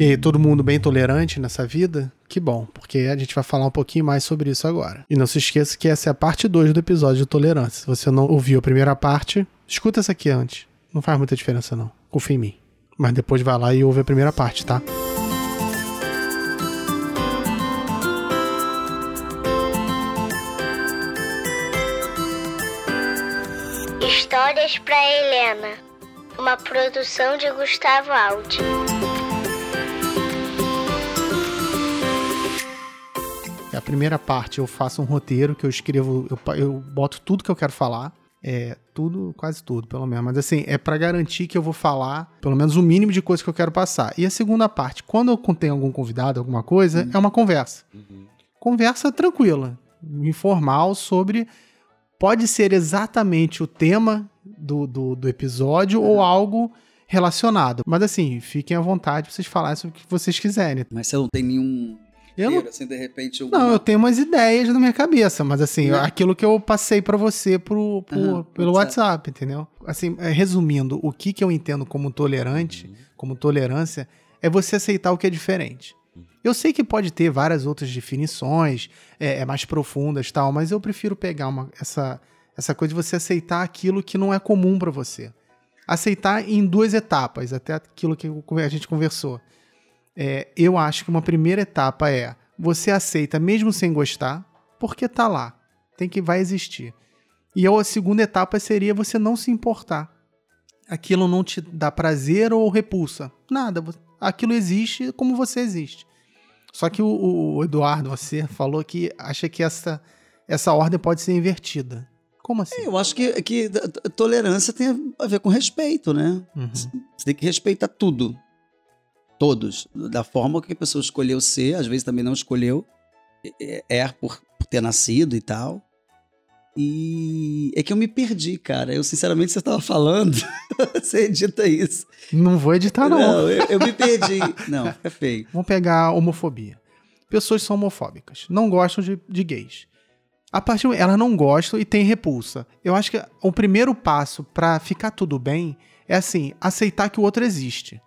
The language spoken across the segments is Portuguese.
E todo mundo bem tolerante nessa vida? Que bom, porque a gente vai falar um pouquinho mais sobre isso agora. E não se esqueça que essa é a parte 2 do episódio de tolerância. Se você não ouviu a primeira parte, escuta essa aqui antes. Não faz muita diferença, não. Confia em mim. Mas depois vai lá e ouve a primeira parte, tá? Histórias para Helena, uma produção de Gustavo Aldi. A primeira parte eu faço um roteiro que eu escrevo, eu, eu boto tudo que eu quero falar. É, tudo, quase tudo, pelo menos. Mas assim, é para garantir que eu vou falar pelo menos o mínimo de coisa que eu quero passar. E a segunda parte, quando eu tenho algum convidado, alguma coisa, uhum. é uma conversa. Uhum. Conversa tranquila, informal sobre. Pode ser exatamente o tema do, do, do episódio uhum. ou algo relacionado. Mas assim, fiquem à vontade pra vocês falarem sobre o que vocês quiserem. Mas você não tem nenhum eu não... assim, de repente... Alguma... Não, eu tenho umas ideias na minha cabeça, mas assim, não. aquilo que eu passei para você pro, pro uhum, pelo WhatsApp. WhatsApp. entendeu? Assim, é, resumindo, o que, que eu entendo como tolerante, uhum. como tolerância, é você aceitar o que é diferente. Uhum. Eu sei que pode ter várias outras definições, é, é mais profundas tal, mas eu prefiro pegar uma, essa, essa coisa de você aceitar aquilo que não é comum para você. Aceitar em duas etapas, até aquilo que a gente conversou é, eu acho que uma primeira etapa é você aceita mesmo sem gostar, porque tá lá, tem que vai existir. E a segunda etapa seria você não se importar. Aquilo não te dá prazer ou repulsa. Nada. Aquilo existe como você existe. Só que o, o Eduardo, você falou que acha que essa, essa ordem pode ser invertida. Como assim? É, eu acho que, que tolerância tem a ver com respeito, né? Uhum. Você tem que respeitar tudo. Todos. Da forma que a pessoa escolheu ser, às vezes também não escolheu. É, é por, por ter nascido e tal. E é que eu me perdi, cara. Eu, sinceramente, você estava falando, você edita isso. Não vou editar, não. Não, eu, eu me perdi. não, é feio. Vamos pegar a homofobia. Pessoas são homofóbicas, não gostam de, de gays. A partir elas não gostam e têm repulsa. Eu acho que o primeiro passo para ficar tudo bem é assim, aceitar que o outro existe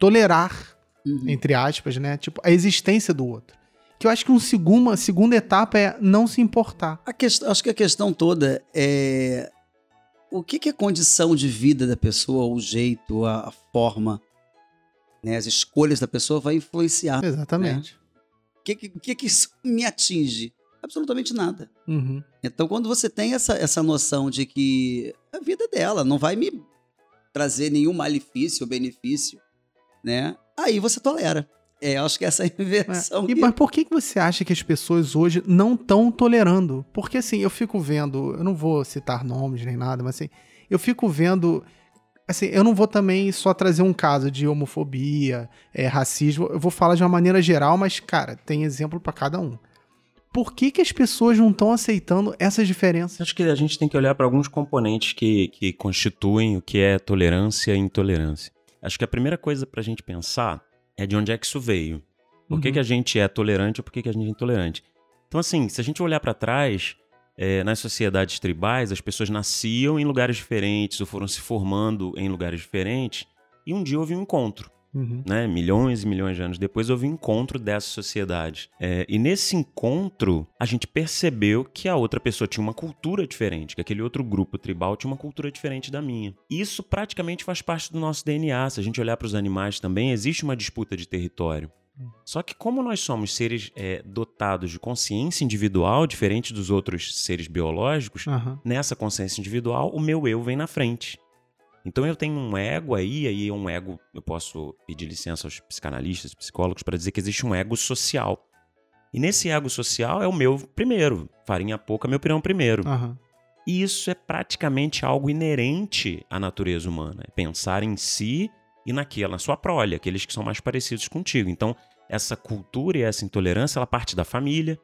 tolerar, uhum. entre aspas, né? Tipo, a existência do outro. Que eu acho que um segundo, uma segunda etapa é não se importar. A acho que a questão toda é o que, que é a condição de vida da pessoa, o jeito, a, a forma, né, as escolhas da pessoa vai influenciar. Exatamente. Né? O que, que, que isso me atinge? Absolutamente nada. Uhum. Então, quando você tem essa, essa noção de que a vida é dela não vai me trazer nenhum malefício ou benefício, né? Aí você tolera. É, acho que essa é a inversão. É. E, Mas por que você acha que as pessoas hoje não estão tolerando? Porque assim, eu fico vendo, eu não vou citar nomes nem nada, mas assim, eu fico vendo. Assim, eu não vou também só trazer um caso de homofobia, é, racismo, eu vou falar de uma maneira geral, mas, cara, tem exemplo para cada um. Por que, que as pessoas não estão aceitando essas diferenças? Acho que a gente tem que olhar para alguns componentes que, que constituem o que é tolerância e intolerância. Acho que a primeira coisa para a gente pensar é de onde é que isso veio. Por uhum. que, que a gente é tolerante ou por que, que a gente é intolerante? Então, assim, se a gente olhar para trás, é, nas sociedades tribais, as pessoas nasciam em lugares diferentes ou foram se formando em lugares diferentes e um dia houve um encontro. Uhum. Né? Milhões e milhões de anos depois houve um encontro dessa sociedade. É, e nesse encontro, a gente percebeu que a outra pessoa tinha uma cultura diferente, que aquele outro grupo tribal tinha uma cultura diferente da minha. Isso praticamente faz parte do nosso DNA. Se a gente olhar para os animais também, existe uma disputa de território. Só que como nós somos seres é, dotados de consciência individual, diferente dos outros seres biológicos, uhum. nessa consciência individual, o meu eu vem na frente. Então eu tenho um ego aí, aí é um ego, eu posso pedir licença aos psicanalistas, psicólogos, para dizer que existe um ego social. E nesse ego social é o meu primeiro, farinha pouca, meu pirão primeiro. Uhum. E isso é praticamente algo inerente à natureza humana, é pensar em si e naquela, na sua prole, aqueles que são mais parecidos contigo. Então, essa cultura e essa intolerância, ela parte da família,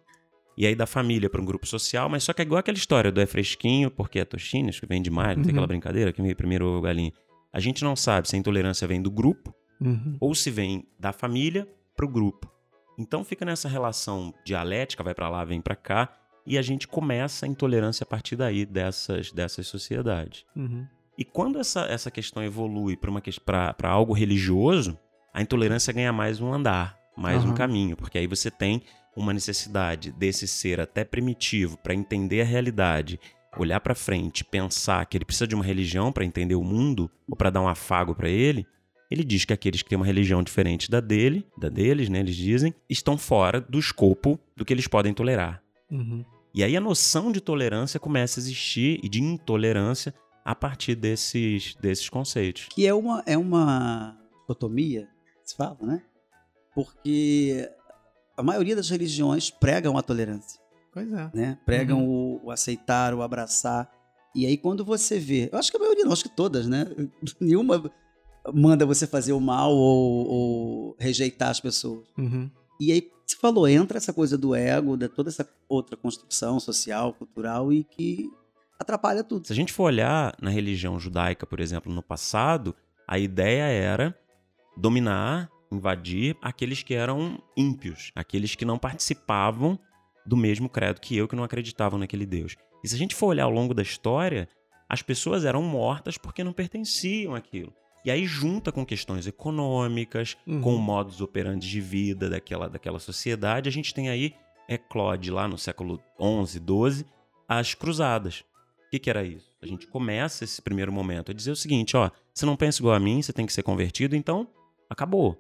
e aí da família para um grupo social, mas só que é igual aquela história do é fresquinho porque é toxina, acho que vem demais, não tem uhum. aquela brincadeira que veio primeiro o galinha. A gente não sabe se a intolerância vem do grupo uhum. ou se vem da família para o grupo. Então fica nessa relação dialética, vai para lá, vem para cá, e a gente começa a intolerância a partir daí dessas, dessas sociedades. Uhum. E quando essa, essa questão evolui para algo religioso, a intolerância ganha mais um andar, mais Aham. um caminho, porque aí você tem uma necessidade desse ser até primitivo para entender a realidade, olhar para frente, pensar que ele precisa de uma religião para entender o mundo ou para dar um afago para ele. Ele diz que aqueles que têm uma religião diferente da dele, da deles, né, eles dizem, estão fora do escopo do que eles podem tolerar. Uhum. E aí a noção de tolerância começa a existir e de intolerância a partir desses, desses conceitos. Que é uma, é uma dicotomia, se fala, né? Porque a maioria das religiões pregam a tolerância, Pois é. né? Pregam o, o aceitar, o abraçar. E aí quando você vê, eu acho que a maioria, não, acho que todas, né? Nenhuma manda você fazer o mal ou, ou rejeitar as pessoas. Uhum. E aí, você falou, entra essa coisa do ego, de toda essa outra construção social, cultural e que atrapalha tudo. Se a gente for olhar na religião judaica, por exemplo, no passado, a ideia era dominar, invadir aqueles que eram ímpios, aqueles que não participavam do mesmo credo que eu, que não acreditavam naquele Deus. E se a gente for olhar ao longo da história, as pessoas eram mortas porque não pertenciam àquilo. E aí junta com questões econômicas, Uhum. com modos operantes de vida daquela, daquela sociedade, a gente tem aí, eclode lá no século XI, XII, as cruzadas. O que, que era isso? A gente começa esse primeiro momento a dizer o seguinte, ó, você não pensa igual a mim, você tem que ser convertido, então acabou.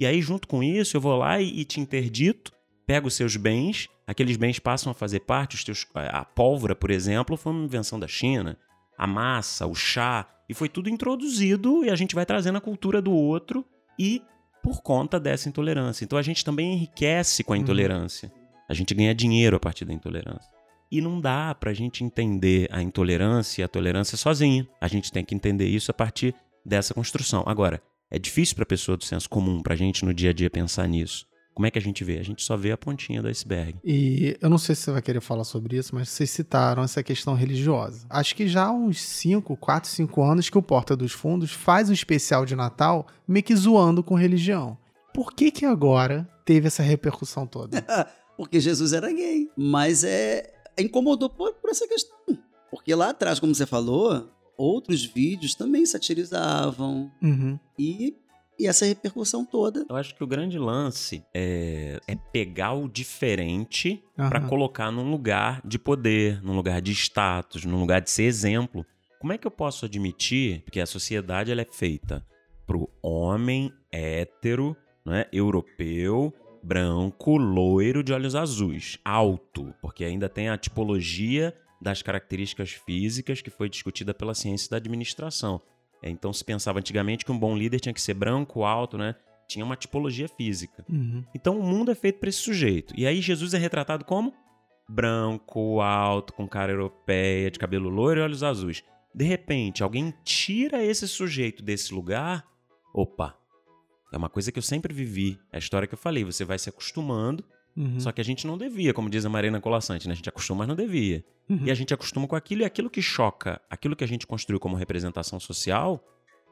E aí, junto com isso, eu vou lá e, e te interdito, pego os seus bens, aqueles bens passam a fazer parte, os teus, a pólvora, por exemplo, foi uma invenção da China, a massa, o chá, e foi tudo introduzido e a gente vai trazendo a cultura do outro e por conta dessa intolerância. Então a gente também enriquece com a Uhum. intolerância. A gente ganha dinheiro a partir da intolerância. E não dá pra gente entender a intolerância e a tolerância sozinha. A gente tem que entender isso a partir dessa construção. Agora, é difícil pra pessoa do senso comum, pra gente no dia a dia pensar nisso. Como é que a gente vê? A gente só vê a pontinha do iceberg. E eu não sei se você vai querer falar sobre isso, mas vocês citaram essa questão religiosa. Acho que já há uns 5, 4, 5 anos que o Porta dos Fundos faz um especial de Natal meio que zoando com religião. Por que que agora teve essa repercussão toda? Porque Jesus era gay. Mas é incomodou por, por essa questão. Porque lá atrás, como você falou, outros vídeos também satirizavam. Uhum. E, e essa repercussão toda. Eu acho que o grande lance é, é pegar o diferente pra Aham. colocar num lugar de poder, num lugar de status, num lugar de ser exemplo. Como é que eu posso admitir que a sociedade ela é feita pro homem hétero, né, europeu, branco, loiro, de olhos azuis, alto, porque ainda tem a tipologia das características físicas que foi discutida pela ciência da administração. É, Então se pensava antigamente que um bom líder tinha que ser branco, alto, né? Tinha uma tipologia física. Uhum. Então o mundo é feito para esse sujeito. E aí Jesus é retratado como branco, alto, com cara europeia, de cabelo loiro e olhos azuis. De repente, alguém tira esse sujeito desse lugar. Opa! É uma coisa que eu sempre vivi. É a história que eu falei. Você vai se acostumando, Uhum. só que a gente não devia, como diz a Marina Colassante, né? A gente acostuma, mas não devia. Uhum. E a gente acostuma com aquilo, e aquilo que choca, aquilo que a gente construiu como representação social,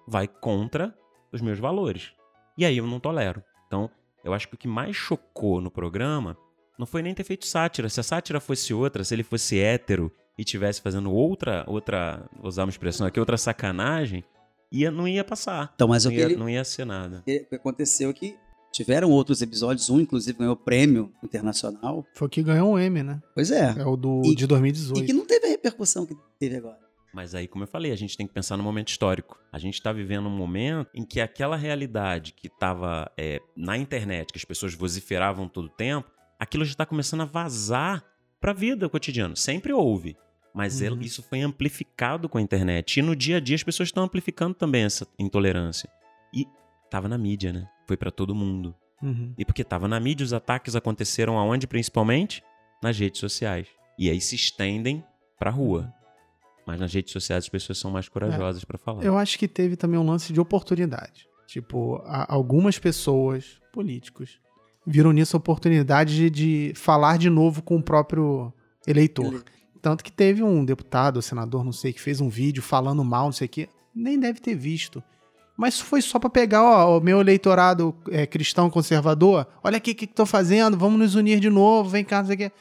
vai contra os meus valores. E aí eu não tolero. Então, eu acho que o que mais chocou no programa não foi nem ter feito sátira. Se a sátira fosse outra, se ele fosse hétero e tivesse fazendo outra, outra, vou usar uma expressão aqui, outra sacanagem, ia, não ia passar. Então, mas Não ia, ele- não ia ser nada. o que aconteceu é que tiveram outros episódios, um inclusive ganhou prêmio internacional. Foi o que ganhou um M, né? Pois é. É o do, E- de 2018. E que não teve a repercussão que teve agora. Mas aí, como eu falei, a gente tem que pensar no momento histórico. A gente está vivendo um momento em que aquela realidade que estava na internet, que as pessoas vociferavam todo o tempo, aquilo já está começando a vazar para a vida cotidiana. Sempre houve. Mas Uhum. ele- isso foi amplificado com a internet. E no dia a dia as pessoas estão amplificando também essa intolerância. E tava na mídia, né? Foi para todo mundo. Uhum. E porque tava na mídia, os ataques aconteceram aonde principalmente? Nas redes sociais. E aí se estendem pra rua. Mas nas redes sociais as pessoas são mais corajosas pra falar. Eu acho que teve também um lance de oportunidade. Tipo, algumas pessoas, políticos, viram nisso a oportunidade de, de falar de novo com o próprio eleitor. Ele- Tanto que teve um deputado, senador, não sei, que fez um vídeo falando mal, não sei o quê. Nem deve ter visto. Mas foi só pra pegar, ó, o meu eleitorado é, cristão conservador. Olha aqui o que que tô fazendo, vamos nos unir de novo, vem cá, não sei o quê.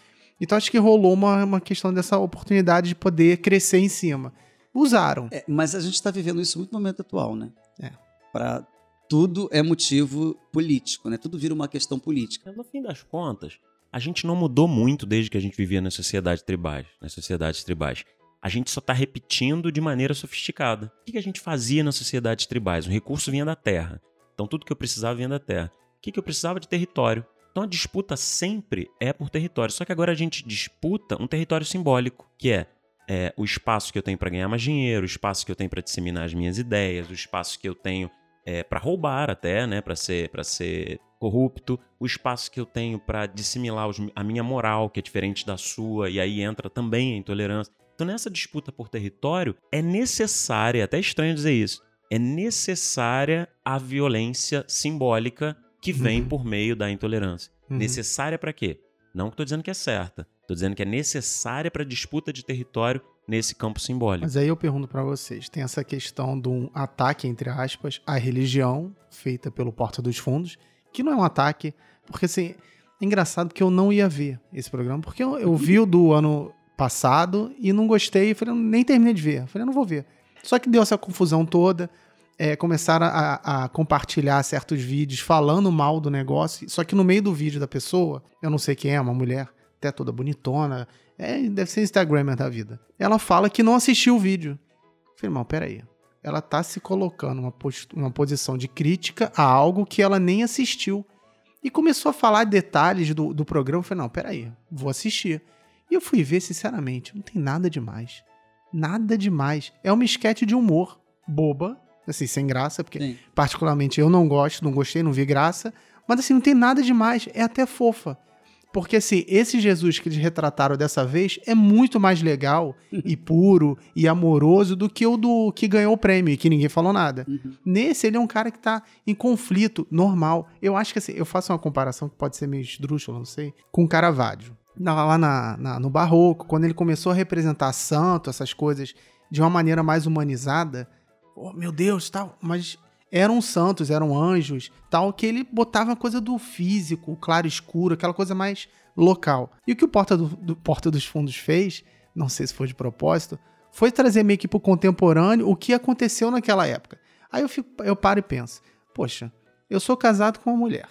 Então acho que rolou uma, uma questão dessa oportunidade de poder crescer em cima. Usaram. É, mas a gente está vivendo isso muito no momento atual, né? É. Para tudo é motivo político, né? Tudo vira uma questão política. No fim das contas, a gente não mudou muito desde que a gente vivia nas sociedades tribais, nas sociedades tribais. A gente só está repetindo de maneira sofisticada. O que a gente fazia nas sociedades tribais? O recurso vinha da terra. Então tudo que eu precisava vinha da terra. O que eu precisava de território? Então a disputa sempre é por território. Só que agora a gente disputa um território simbólico, que é, é o espaço que eu tenho para ganhar mais dinheiro, o espaço que eu tenho para disseminar as minhas ideias, o espaço que eu tenho é, para roubar até, né, para ser, para ser corrupto, o espaço que eu tenho para dissimilar os, a minha moral, que é diferente da sua, e aí entra também a intolerância. Então, nessa disputa por território, é necessária, até estranho dizer isso, é necessária a violência simbólica que vem uhum. por meio da intolerância. Uhum. Necessária para quê? Não que estou dizendo que é certa, estou dizendo que é necessária para disputa de território nesse campo simbólico. Mas aí eu pergunto para vocês, tem essa questão de um ataque entre aspas à religião feita pelo Porta dos Fundos, que não é um ataque, porque assim, é engraçado que eu não ia ver esse programa, porque eu, eu vi o do ano passado e não gostei, falei, nem terminei de ver. Falei, não vou ver. Só que deu essa confusão toda, é, começaram a, a, compartilhar certos vídeos falando mal do negócio, só que no meio do vídeo da pessoa, eu não sei quem é, uma mulher, até toda bonitona, é, deve ser Instagramer da vida. Ela fala que não assistiu o vídeo. Falei, irmão, peraí. Ela tá se colocando uma, uma posição de crítica a algo que ela nem assistiu. E começou a falar detalhes do, do programa. Falei, não, peraí, vou assistir. E eu fui ver, sinceramente, não tem nada demais. Nada demais. É uma esquete de humor boba, assim, sem graça, porque Sim. particularmente eu não gosto, não gostei, não vi graça. Mas assim, não tem nada demais, é até fofa. Porque assim, esse Jesus que eles retrataram dessa vez é muito mais legal e puro e amoroso do que o do que ganhou o prêmio e que ninguém falou nada. Uhum. Nesse, ele é um cara que tá em conflito normal. Eu acho que assim, eu faço uma comparação que pode ser meio esdrúxula, não sei, com Caravaggio lá na, na, no Barroco, quando ele começou a representar santo, essas coisas, de uma maneira mais humanizada, oh, meu Deus, tal, mas eram santos, eram anjos, tal, que ele botava a coisa do físico, claro escuro, aquela coisa mais local. E o que o Porta, do, do Porta dos Fundos fez, não sei se foi de propósito, foi trazer meio que pro contemporâneo o que aconteceu naquela época. Aí eu, fico, eu paro e penso, poxa, eu sou casado com uma mulher,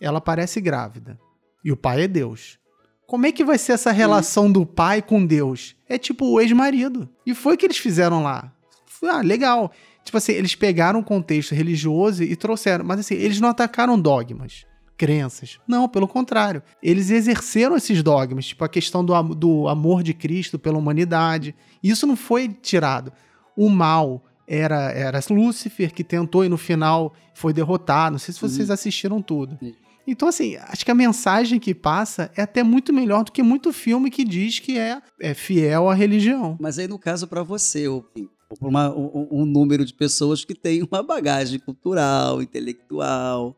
ela parece grávida, e o pai é Deus. Como é que vai ser essa relação do pai com Deus? É tipo o ex-marido. E foi o que eles fizeram lá. Ah, legal. Tipo assim, eles pegaram um contexto religioso e trouxeram. Mas assim, eles não atacaram dogmas, crenças. Não, pelo contrário. Eles exerceram esses dogmas, tipo a questão do, do amor de Cristo pela humanidade. Isso não foi tirado. O mal era, era Lúcifer, que tentou e no final foi derrotado. Não sei se vocês uhum. assistiram tudo. Então, assim, acho que a mensagem que passa é até muito melhor do que muito filme que diz que é, é fiel à religião. Mas aí, no caso, para você, ou para um, um, número de pessoas que tem uma bagagem cultural, intelectual,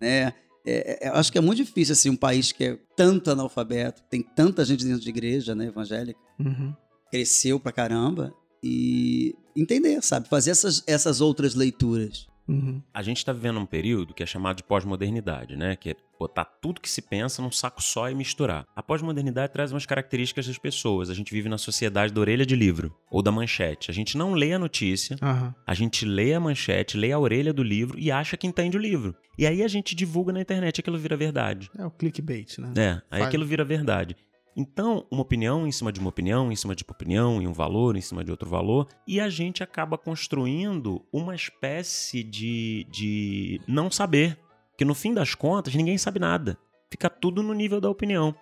né? É, é, acho que é muito difícil, assim, um país que é tanto analfabeto, tem tanta gente dentro de igreja, né, evangélica, uhum. cresceu pra caramba, e entender, sabe? Fazer essas, essas outras leituras. Uhum. A gente está vivendo um período que é chamado de pós-modernidade, né? Que é botar tudo que se pensa num saco só e misturar. A pós-modernidade traz umas características das pessoas. A gente vive na sociedade da orelha de livro ou da manchete. A gente não lê a notícia, uhum. a gente lê a manchete, lê a orelha do livro e acha que entende o livro. E aí a gente divulga na internet aquilo vira verdade. É o clickbait, né? É, aí Faz. aquilo vira verdade. Então, uma opinião em cima de uma opinião, em cima de uma opinião, e um valor em cima de outro valor, e a gente acaba construindo uma espécie de, de não saber, que no fim das contas ninguém sabe nada. Fica tudo no nível da opinião.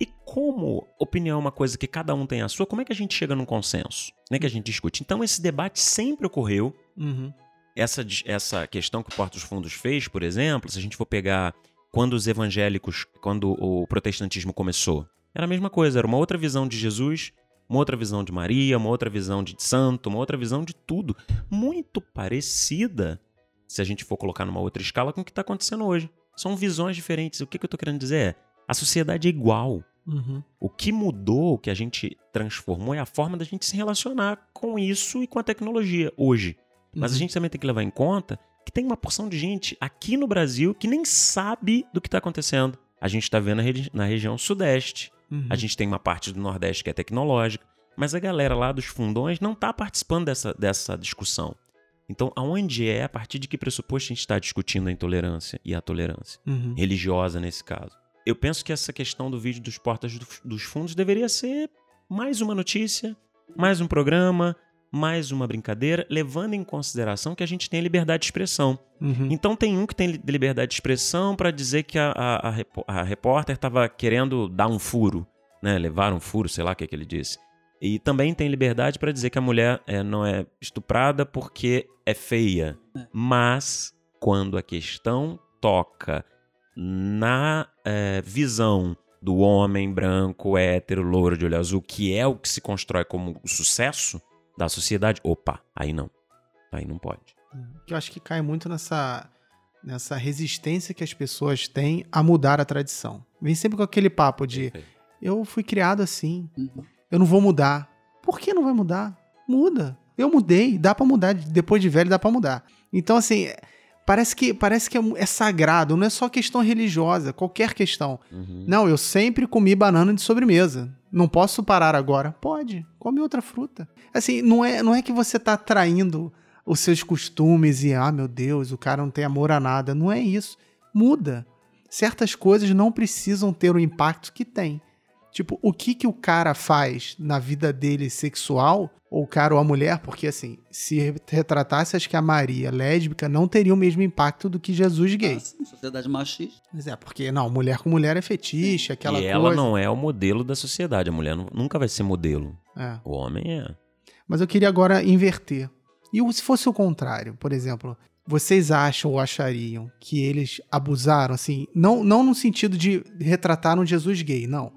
E como opinião é uma coisa que cada um tem a sua, como é que a gente chega num consenso? Como é que a gente discute? Então, esse debate sempre ocorreu. Uhum. Essa, essa questão que o Porto dos Fundos fez, por exemplo, se a gente for pegar quando os evangélicos, quando o protestantismo começou, era a mesma coisa, era uma outra visão de Jesus, uma outra visão de Maria, uma outra visão de santo, uma outra visão de tudo. Muito parecida, se a gente for colocar numa outra escala, com o que está acontecendo hoje. São visões diferentes. O que, que eu estou querendo dizer é: a sociedade é igual. Uhum. O que mudou, o que a gente transformou é a forma da gente se relacionar com isso e com a tecnologia hoje. Mas uhum. a gente também tem que levar em conta que tem uma porção de gente aqui no Brasil que nem sabe do que está acontecendo. A gente está vendo na região sudeste, Uhum. A gente tem uma parte do Nordeste que é tecnológica, mas a galera lá dos fundões não está participando dessa, dessa discussão. Então, aonde é, a partir de que pressuposto a gente está discutindo a intolerância e a tolerância? Uhum. Religiosa, nesse caso. Eu penso que essa questão do vídeo dos portas dos fundos deveria ser mais uma notícia, mais um programa, mais uma brincadeira, levando em consideração que a gente tem liberdade de expressão. Uhum. Então tem um que tem liberdade de expressão para dizer que a, a, a, a repórter estava querendo dar um furo, né? levar um furo, sei lá o que, é que ele disse. E também tem liberdade para dizer que a mulher é, não é estuprada porque é feia. É. Mas quando a questão toca na é, visão do homem branco, hétero, louro de olho azul, que é o que se constrói como sucesso da sociedade, opa, aí não. Aí não pode. Eu acho que cai muito nessa, nessa resistência que as pessoas têm a mudar a tradição. Vem sempre com aquele papo de Perfeito. eu fui criado assim. Uhum eu não vou mudar. Por que não vai mudar? Muda. Eu mudei, dá para mudar. Depois de velho, dá para mudar. Então, assim, parece que parece que é, é, sagrado, não é só questão religiosa, qualquer questão. Uhum. Não, eu sempre comi banana de sobremesa. Não posso parar agora. Pode, come outra fruta. Assim, não é, não é que você tá traindo os seus costumes e, ah, meu Deus, o cara não tem amor a nada. Não é isso. Muda. Certas coisas não precisam ter o impacto que tem. Tipo, o que que o cara faz na vida dele sexual, ou o cara ou a mulher, porque assim, se retratasse, acho que a Maria lésbica não teria o mesmo impacto do que Jesus gay. Ah, sociedade machista. Mas é, porque não, mulher com mulher é fetiche, aquela e coisa. E ela não é o modelo da sociedade, a mulher nunca vai ser modelo. É. O homem é. Mas eu queria agora inverter. E se fosse o contrário, por exemplo, vocês acham ou achariam que eles abusaram, assim, não, não no sentido de retratar um Jesus gay, não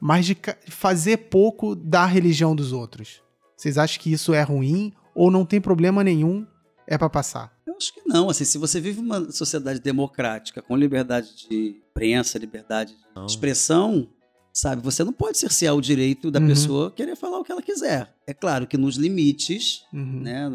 mas de fazer pouco da religião dos outros. Vocês acham que isso é ruim ou não tem problema nenhum? É para passar? Eu acho que não. Assim, se você vive uma sociedade democrática com liberdade de imprensa, liberdade de expressão, sabe, você não pode cercear o direito da uhum. pessoa querer falar o que ela quiser. É claro que nos limites, uhum. né?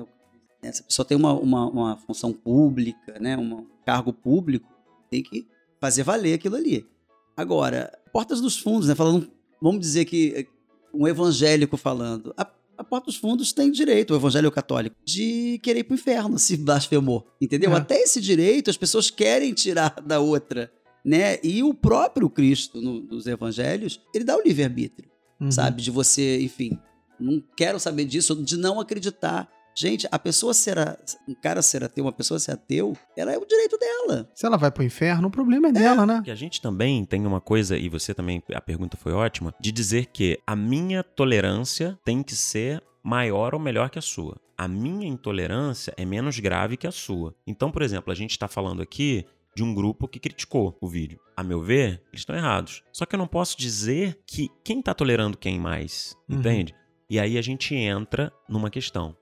né se a pessoa tem uma, uma, uma função pública, né, um cargo público, tem que fazer valer aquilo ali. Agora, portas dos fundos, né? Falando, vamos dizer que eh, um evangélico falando. A, a porta dos fundos tem direito, o evangelho católico, de querer ir pro inferno se blasfemou. Entendeu? É. Até esse direito as pessoas querem tirar da outra. Né? E o próprio Cristo, no, nos evangelhos, ele dá o livre-arbítrio, uhum. sabe? De você, enfim, não quero saber disso, de não acreditar Gente, a pessoa ser a, um cara ser ateu, uma pessoa ser ateu, ela é o direito dela. Se ela vai pro inferno, o problema é, é. dela, né? E a gente também tem uma coisa, e você também, a pergunta foi ótima, de dizer que a minha tolerância tem que ser maior ou melhor que a sua. A minha intolerância é menos grave que a sua. Então, por exemplo, a gente está falando aqui de um grupo que criticou o vídeo. A meu ver, eles estão errados. Só que eu não posso dizer que quem está tolerando quem mais, uhum. entende? E aí a gente entra numa questão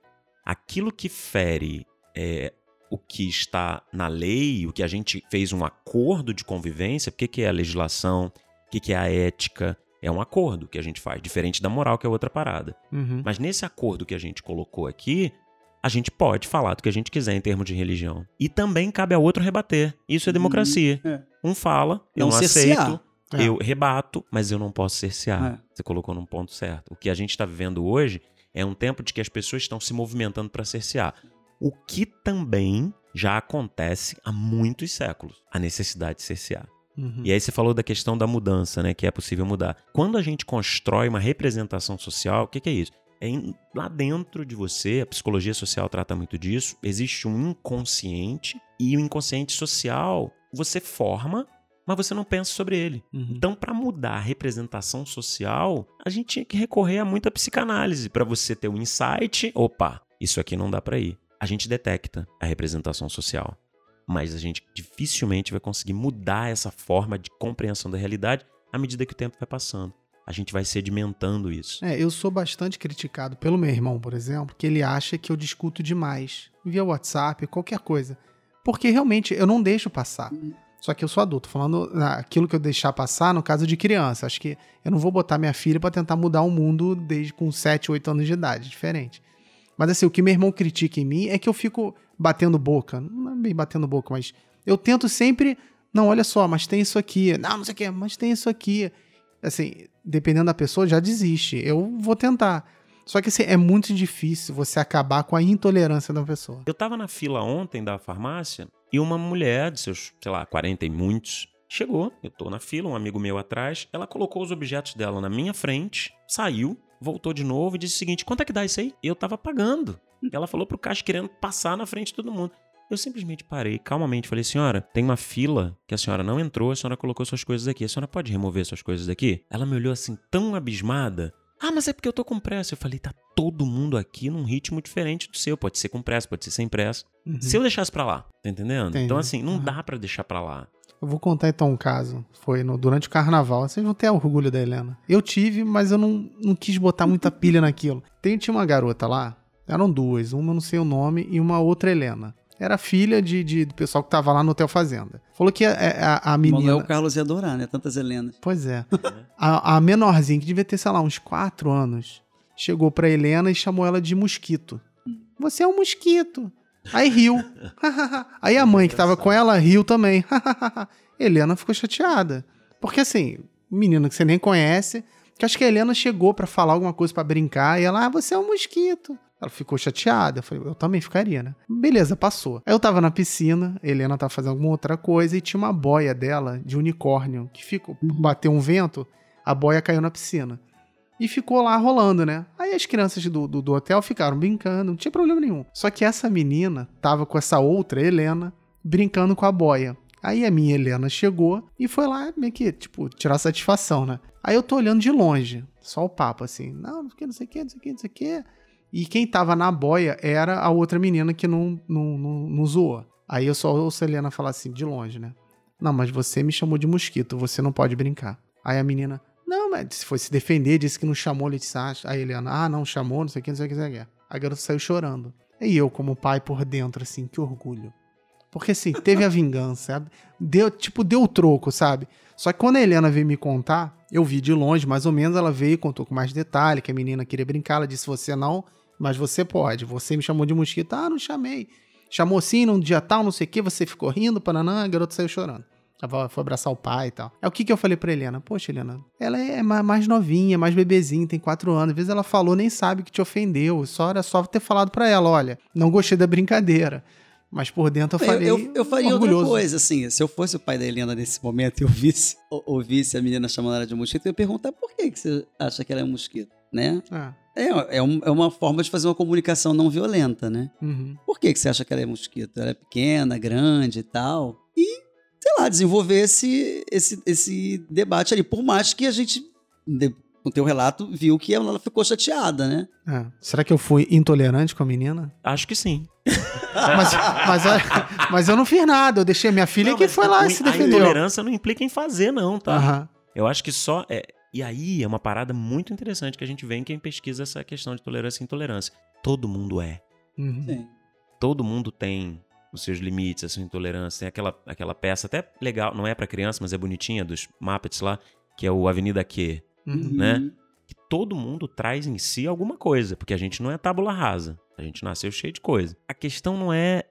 aquilo que fere é, o que está na lei, o que a gente fez um acordo de convivência, o que é a legislação, o que é a ética, é um acordo que a gente faz, diferente da moral, que é outra parada. Uhum. Mas nesse acordo que a gente colocou aqui, a gente pode falar do que a gente quiser em termos de religião. E também cabe ao outro rebater. Isso é democracia. Uhum. É. Um fala, eu não, não aceito, é. eu rebato, mas eu não posso cercear. É. Você colocou num ponto certo. O que a gente está vivendo hoje é um tempo de que as pessoas estão se movimentando para cercear. O que também já acontece há muitos séculos, a necessidade de cercear. Uhum. E aí você falou da questão da mudança, né? Que é possível mudar. Quando a gente constrói uma representação social, o que, que é isso? É in, lá dentro de você, a psicologia social trata muito disso, existe um inconsciente e o inconsciente social você forma mas você não pensa sobre ele. Uhum. Então, para mudar a representação social, a gente tinha que recorrer a muita psicanálise para você ter um insight. Opa, isso aqui não dá para ir. A gente detecta a representação social, mas a gente dificilmente vai conseguir mudar essa forma de compreensão da realidade à medida que o tempo vai passando. A gente vai sedimentando isso. É, eu sou bastante criticado pelo meu irmão, por exemplo, que ele acha que eu discuto demais via WhatsApp, qualquer coisa. Porque realmente eu não deixo passar. Só que eu sou adulto, falando aquilo que eu deixar passar no caso de criança. Acho que eu não vou botar minha filha para tentar mudar o mundo desde com 7, 8 anos de idade, diferente. Mas assim, o que meu irmão critica em mim é que eu fico batendo boca. Não é bem batendo boca, mas eu tento sempre. Não, olha só, mas tem isso aqui. Não, não sei o que, mas tem isso aqui. Assim, dependendo da pessoa, já desiste. Eu vou tentar. Só que assim, é muito difícil você acabar com a intolerância da pessoa. Eu tava na fila ontem da farmácia e uma mulher de seus, sei lá, 40 e muitos, chegou. Eu tô na fila, um amigo meu atrás. Ela colocou os objetos dela na minha frente, saiu, voltou de novo e disse o seguinte: quanto é que dá isso aí? Eu tava pagando. Ela falou pro caixa querendo passar na frente de todo mundo. Eu simplesmente parei calmamente falei: senhora, tem uma fila que a senhora não entrou, a senhora colocou suas coisas aqui. A senhora pode remover suas coisas daqui? Ela me olhou assim, tão abismada. Ah, mas é porque eu tô com pressa. Eu falei: tá todo mundo aqui num ritmo diferente do seu. Pode ser com pressa, pode ser sem pressa. Uhum. Se eu deixasse pra lá, tá entendendo? Entendi. Então, assim, não Uhum. dá pra deixar pra lá. Eu vou contar então um caso. Foi no, durante o carnaval. Vocês vão ter orgulho da Helena. Eu tive, mas eu não, não quis botar muita pilha naquilo. Tem, tinha uma garota lá, eram duas, uma eu não sei o nome e uma outra Helena. Era filha de, de- do pessoal que tava lá no Hotel Fazenda. Falou que a, a, a menina. Manuel Carlos ia adorar, né? Tantas Helenas. Pois é. A, a menorzinha, que devia ter, sei lá, uns quatro anos, chegou pra Helena e chamou ela de mosquito. Você é um mosquito. Aí riu. Aí a mãe que tava com ela riu também. Helena ficou chateada. Porque assim, menino que você nem conhece, que acho que a Helena chegou pra falar alguma coisa pra brincar e ela, ah, você é um mosquito. Ela ficou chateada. Eu falei, eu também ficaria, né? Beleza, passou. Aí eu tava na piscina, Helena tava fazendo alguma outra coisa e tinha uma boia dela de unicórnio que ficou, bateu um vento, a boia caiu na piscina. E ficou lá rolando, né? Aí as crianças do, do, do hotel ficaram brincando, não tinha problema nenhum. Só que essa menina tava com essa outra, Helena, brincando com a boia. Aí a minha Helena chegou e foi lá meio que, tipo, tirar satisfação, né? Aí eu tô olhando de longe, só o papo assim, não, não sei o que, não sei o que, não sei o que, não sei o que. E quem tava na boia era a outra menina que não, não, não, não zoou. Aí eu só ouço a Helena falar assim, de longe, né? Não, mas você me chamou de mosquito, você não pode brincar. Aí a menina, não, mas se foi se defender, disse que não chamou, ele disse, ah, aí a Helena, ah, não chamou, não sei o que, não sei o que, não sei o que. A garota saiu chorando. E eu, como pai, por dentro, assim, que orgulho. Porque assim, teve a vingança, sabe? Deu, tipo, deu o troco, sabe? Só que quando a Helena veio me contar, eu vi de longe, mais ou menos, ela veio e contou com mais detalhe, que a menina queria brincar, ela disse, você não, mas você pode. Você me chamou de mosquito, ah, não chamei. Chamou sim num dia tal, não sei o que, você ficou rindo, pananã, a garota saiu chorando. Ela foi abraçar o pai e tal. É o que, que eu falei pra Helena? Poxa, Helena, ela é ma- mais novinha, mais bebezinha, tem quatro anos. Às vezes ela falou, nem sabe que te ofendeu. Só era só ter falado pra ela: olha, não gostei da brincadeira. Mas por dentro eu Eu, falei. eu, eu faria orgulhoso. outra coisa, assim. Se eu fosse o pai da Helena nesse momento e eu visse, ou- ouvisse a menina chamando ela de mosquito, eu ia perguntar por que, que você acha que ela é um mosquito, né? Ah, É, é, um- é uma forma de fazer uma comunicação não violenta, né? uhum. Por que, que você acha que ela é mosquito? Ela é pequena, grande e tal. E, sei lá, desenvolver esse, esse, esse debate ali. Por mais que a gente, de- com o teu relato, viu que ela ficou chateada, né? É. Será que eu fui intolerante com a menina? Acho que sim. Mas, mas, mas eu não fiz nada. Eu deixei a minha filha Não, que foi lá a- e se A defendeu. intolerância não implica em fazer, não, tá? Aham. Eu acho que só. É... E aí é uma parada muito interessante que a gente vê em quem pesquisa essa questão de tolerância e intolerância. Todo mundo é. Uhum. Sim. Todo mundo tem os seus limites, a sua intolerância. Tem aquela, aquela peça até legal, não é pra criança, mas é bonitinha, dos Muppets lá, que é o Avenida Q. Uhum. Né? Que todo mundo traz em si alguma coisa, porque a gente não é tábula rasa. A gente nasceu cheio de coisa. A questão não é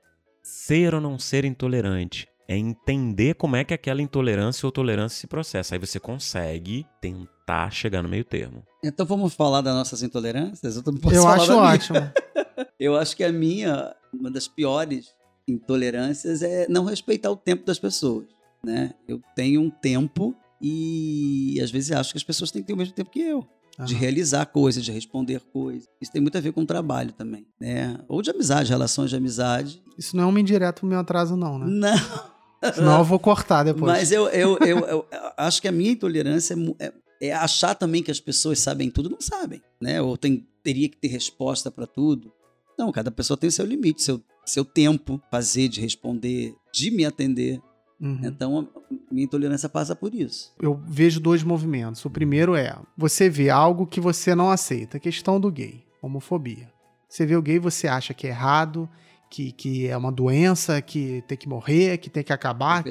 ser ou não ser intolerante. É entender como é que aquela intolerância ou tolerância se processa. Aí você consegue tentar chegar no meio termo. Então vamos falar das nossas intolerâncias? Eu, também posso Eu falar acho ótimo. Eu acho que a minha, uma das piores intolerâncias é não respeitar o tempo das pessoas, né? Eu tenho um tempo e às vezes acho que as pessoas têm que ter o mesmo tempo que eu. De Aham. realizar coisas, de responder coisas. Isso tem muito a ver com o trabalho também, né? Ou de amizade, relações de amizade. Isso não é uma indireta pro meu atraso, não, né? Não, Senão eu vou cortar depois. mas eu, eu, eu, eu acho que a minha intolerância é é, é achar também que as pessoas sabem tudo, não sabem, né? Ou tem, teria que ter resposta para tudo. Não, cada pessoa tem o seu limite, seu, seu tempo, fazer, de responder, de me atender. Uhum. Então, minha intolerância passa por isso. Eu vejo dois movimentos. O primeiro é você vê algo que você não aceita, a questão do gay, homofobia. Você vê o gay, você acha que é errado, que, que é uma doença, que tem que morrer, que tem que acabar.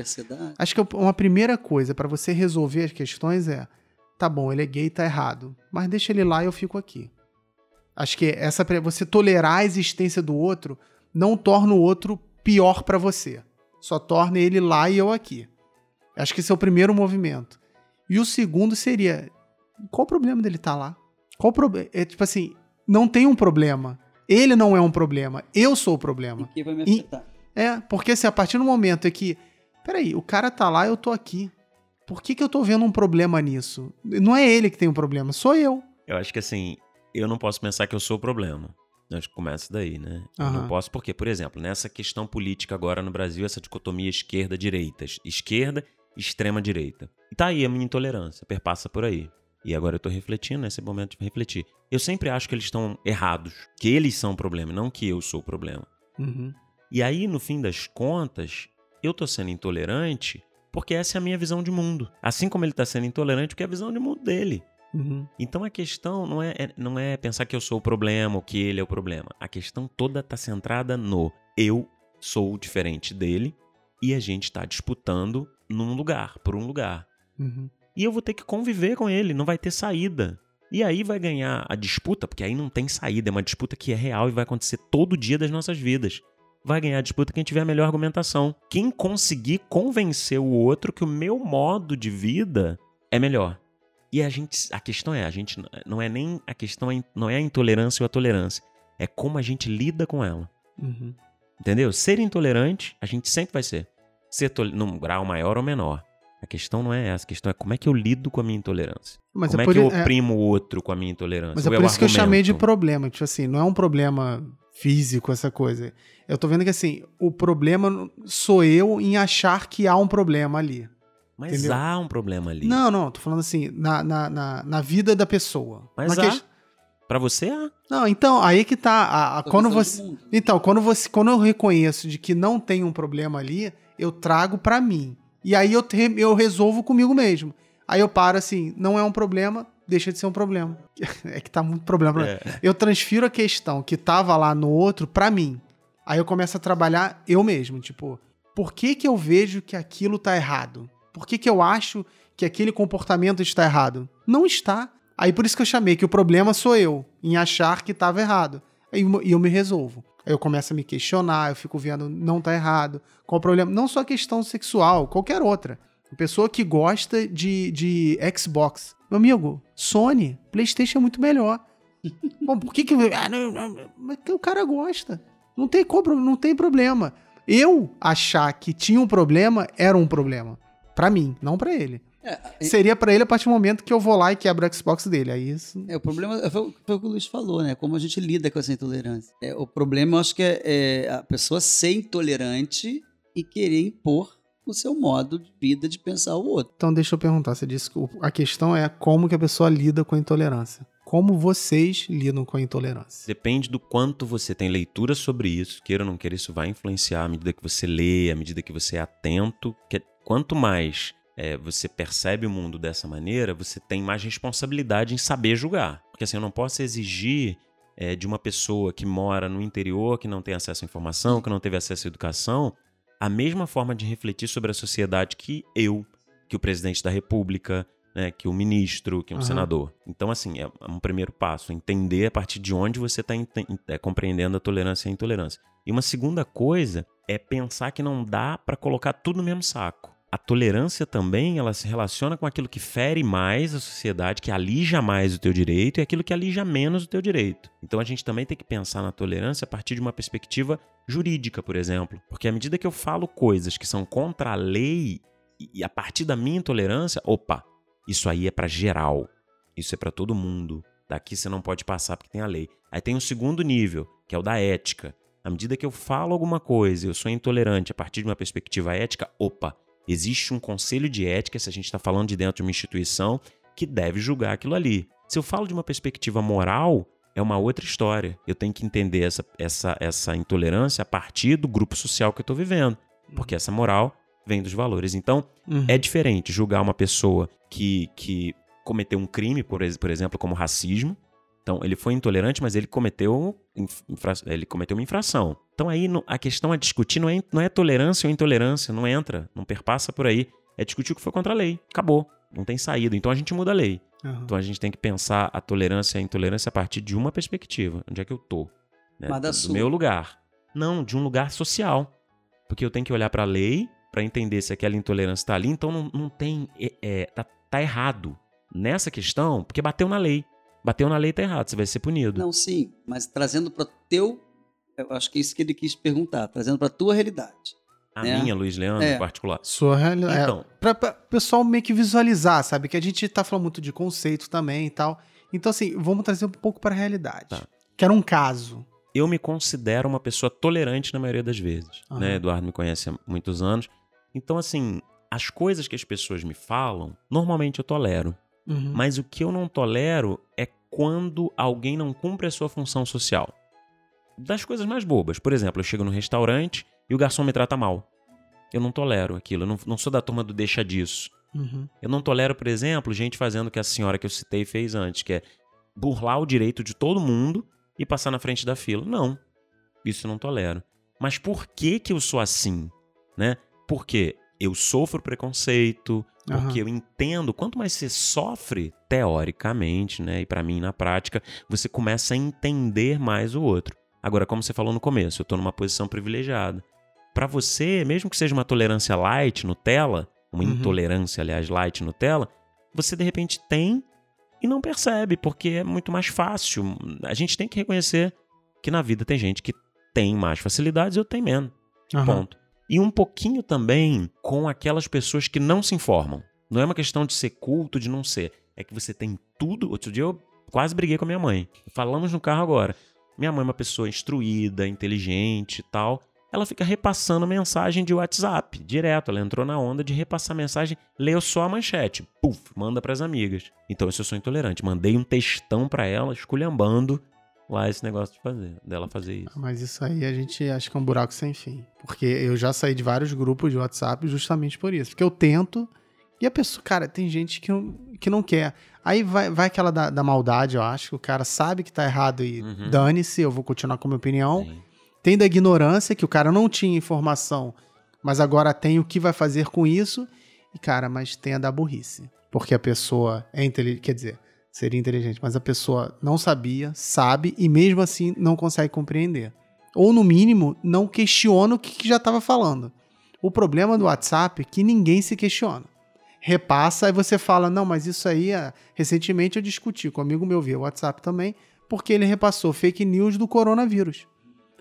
Acho que uma primeira coisa para você resolver as questões é: tá bom, ele é gay, tá errado, mas deixa ele lá e eu fico aqui. Acho que essa você tolerar a existência do outro não torna o outro pior para você. Só torna ele lá e eu aqui. Acho que esse é o primeiro movimento. E o segundo seria: qual o problema dele estar lá? Qual o problema? É tipo assim, não tem um problema. Ele não é um problema. Eu sou o problema. E que vai me E- afetar. É, porque assim, a partir do momento é que. Peraí, o cara tá lá, eu tô aqui. Por que, que eu tô vendo um problema nisso? Não é ele que tem um problema, sou eu. Eu acho que assim, eu não posso pensar que eu sou o problema. Eu Acho que começa daí, né? Eu Aham. não posso, porque, por exemplo, nessa questão política agora no Brasil, essa dicotomia esquerda-direita, esquerda e extrema-direita. E tá aí a minha intolerância, perpassa por aí. E agora eu tô refletindo, nesse momento de refletir. Eu sempre acho que eles estão errados, que eles são o problema, não que eu sou o problema. Uhum. E aí, no fim das contas, eu tô sendo intolerante porque essa é a minha visão de mundo. Assim como ele tá sendo intolerante porque é a visão de mundo dele. Uhum. Então a questão não é, é- não é pensar que eu sou o problema ou que ele é o problema. A questão toda está centrada no eu sou diferente dele e a gente está disputando num lugar, por um lugar. Uhum. E eu vou ter que conviver com ele, não vai ter saída. E aí vai ganhar a disputa, porque aí não tem saída, é uma disputa que é real e vai acontecer todo dia das nossas vidas. Vai ganhar a disputa quem tiver a melhor argumentação. Quem conseguir convencer o outro que o meu modo de vida é melhor. E a gente, a questão é, a gente não é nem a questão é- não é a intolerância ou a tolerância, é como a gente lida com ela. Uhum. Entendeu? Ser intolerante, a gente sempre vai ser. Ser num grau maior ou menor. A questão não é essa, a questão é como é que eu lido com a minha intolerância. Mas como é é, que eu é- oprimo o outro com a minha intolerância? mas é por isso que eu chamei de argumento? problema. Tipo assim, não é um problema físico, essa coisa. Eu tô vendo que assim, o problema sou eu em achar que há um problema ali. Mas entendeu? há um problema ali. Não, não, tô falando assim, na, na, na, na vida da pessoa. Mas Na há. ques- Pra você há. Não, então, aí que tá. a- a- quando você. Então, quando você, quando eu reconheço de que não tem um problema ali, eu trago pra mim. E aí eu, te- eu resolvo comigo mesmo. Aí eu paro assim, não é um problema, deixa de ser um problema. É que tá muito problema. É. Eu transfiro a questão que tava lá no outro pra mim. Aí eu começo a trabalhar eu mesmo, tipo, por que que eu vejo que aquilo tá errado? Por que que eu acho que aquele comportamento está errado? Não está. Aí por isso que eu chamei que o problema sou eu, em achar que estava errado. E eu me resolvo. Eu começo a me questionar, eu fico vendo, não tá errado. Qual o problema? Não só questão sexual, qualquer outra. Pessoa que gosta de, de Xbox. Meu amigo, Sony, PlayStation é muito melhor. Bom, por que que. Ah, mas o cara gosta. Não tem, não tem problema. Eu achar que tinha um problema era um problema. Pra mim, não pra ele. É, Seria pra ele a partir do momento que eu vou lá e quebro o Xbox dele. Aí isso. É, o problema foi, o- foi o que o Luiz falou, né? Como a gente lida com essa intolerância. É, o problema, eu acho que é, é a pessoa ser intolerante e querer impor o seu modo de vida, de pensar o outro. Então deixa eu perguntar. Você disse que a questão é como que a pessoa lida com a intolerância. Como vocês lidam com a intolerância? Depende do quanto você tem leitura sobre isso, queira ou não queira, isso vai influenciar à medida que você lê, à medida que você é atento. Que quanto mais é, você percebe o mundo dessa maneira, você tem mais responsabilidade em saber julgar. Porque assim, eu não posso exigir é, de uma pessoa que mora no interior, que não tem acesso à informação, que não teve acesso à educação, a mesma forma de refletir sobre a sociedade que eu, que o presidente da república, né, que o ministro, que um Aham. senador. Então, assim, é um primeiro passo, entender a partir de onde você está compreendendo a tolerância e a intolerância. E uma segunda coisa é pensar que não dá para colocar tudo no mesmo saco. A tolerância também, ela se relaciona com aquilo que fere mais a sociedade, que alija mais o teu direito e aquilo que alija menos o teu direito. Então a gente também tem que pensar na tolerância a partir de uma perspectiva jurídica, por exemplo. Porque à medida que eu falo coisas que são contra a lei e- a partir da minha intolerância, opa, isso aí é para geral. Isso é para todo mundo. Daqui você não pode passar porque tem a lei. Aí tem um segundo nível, que é o da ética. À medida que eu falo alguma coisa, eu sou intolerante a partir de uma perspectiva ética, opa, existe um conselho de ética, se a gente está falando de dentro de uma instituição, que deve julgar aquilo ali. Se eu falo de uma perspectiva moral, é uma outra história. Eu tenho que entender essa, essa, essa intolerância a partir do grupo social que eu estou vivendo. Porque essa moral vem dos valores. Então, Uhum. é diferente julgar uma pessoa que, que cometeu um crime, por, por exemplo, como racismo. Então, ele foi intolerante, mas ele cometeu, inf- infra- ele cometeu uma infração. Então, aí no- a questão a discutir não é, não é tolerância ou intolerância, não entra, não perpassa por aí. É discutir o que foi contra a lei. Acabou. Não tem saída. Então, a gente muda a lei. Aham. Então, a gente tem que pensar a tolerância e a intolerância a partir de uma perspectiva. Onde é que eu tô? Né? Mas da do sua. meu lugar. Não, de um lugar social. Porque eu tenho que olhar para a lei para entender se aquela intolerância está ali. Então não, não tem. É, é, tá, tá errado nessa questão, porque bateu na lei. Bateu na lei tá errado, você vai ser punido. Não, sim, mas trazendo para teu, eu acho que é isso que ele quis perguntar, trazendo para tua realidade. A né? minha, Luiz Leandro, É. em particular. Sua realidade. Então. É, pra, pra pessoal meio que visualizar, sabe? Que a gente tá falando muito de conceito também e tal. Então, assim, vamos trazer um pouco pra realidade. Tá. Que era um caso. Eu me considero uma pessoa tolerante na maioria das vezes. Aham. Né? Eduardo me conhece há muitos anos. Então, assim, as coisas que as pessoas me falam, normalmente eu tolero. Uhum. Mas o que eu não tolero é quando alguém não cumpre a sua função social. Das coisas mais bobas. Por exemplo, eu chego no restaurante e o garçom me trata mal. Eu não tolero aquilo. Eu não, não sou da turma do deixa disso. Uhum. Eu não tolero, por exemplo, gente fazendo o que a senhora que eu citei fez antes, que é burlar o direito de todo mundo e passar na frente da fila. Não. Isso eu não tolero. Mas por que que eu sou assim, né? Porque eu sofro preconceito, Porque eu entendo, quanto mais você sofre teoricamente, né, e pra mim na prática, você começa a entender mais o outro. Agora, como você falou no começo, eu tô numa posição privilegiada. Pra você, mesmo que seja uma tolerância light Nutella, uma Uhum. intolerância, aliás, light Nutella, você de repente tem e não percebe, porque é muito mais fácil. A gente tem que reconhecer que na vida tem gente que tem mais facilidades e eu tenho menos. Aham. Ponto. E um pouquinho também com aquelas pessoas que não se informam. Não é uma questão de ser culto, de não ser. É que você tem tudo. Outro dia eu quase briguei com a minha mãe. Falamos no carro agora. Minha mãe é uma pessoa instruída, inteligente e tal. Ela fica repassando mensagem de WhatsApp direto. Ela entrou na onda de repassar mensagem, leu só a manchete. Puf, manda pras amigas. Então isso eu sou intolerante. Mandei um textão pra ela, esculhambando lá esse negócio de fazer, dela fazer isso. Mas isso aí a gente acha que é um buraco sem fim. Porque eu já saí de vários grupos de WhatsApp justamente por isso. Porque eu tento e a pessoa, cara, tem gente que não, que não quer. Aí vai, vai aquela da, da maldade, eu acho, que o cara sabe que tá errado e Uhum. dane-se, eu vou continuar com a minha opinião. Sim. Tem da ignorância, que o cara não tinha informação, mas agora tem o que vai fazer com isso. E, cara, mas tem a da burrice. Porque a pessoa é inteligente, quer dizer, seria inteligente, mas a pessoa não sabia, sabe e mesmo assim não consegue compreender. Ou, no mínimo, não questiona o que, que já estava falando. O problema do WhatsApp é que ninguém se questiona. Repassa, aí você fala, não, mas isso aí, ah, recentemente eu discuti com um amigo meu via WhatsApp também, porque ele repassou fake news do coronavírus.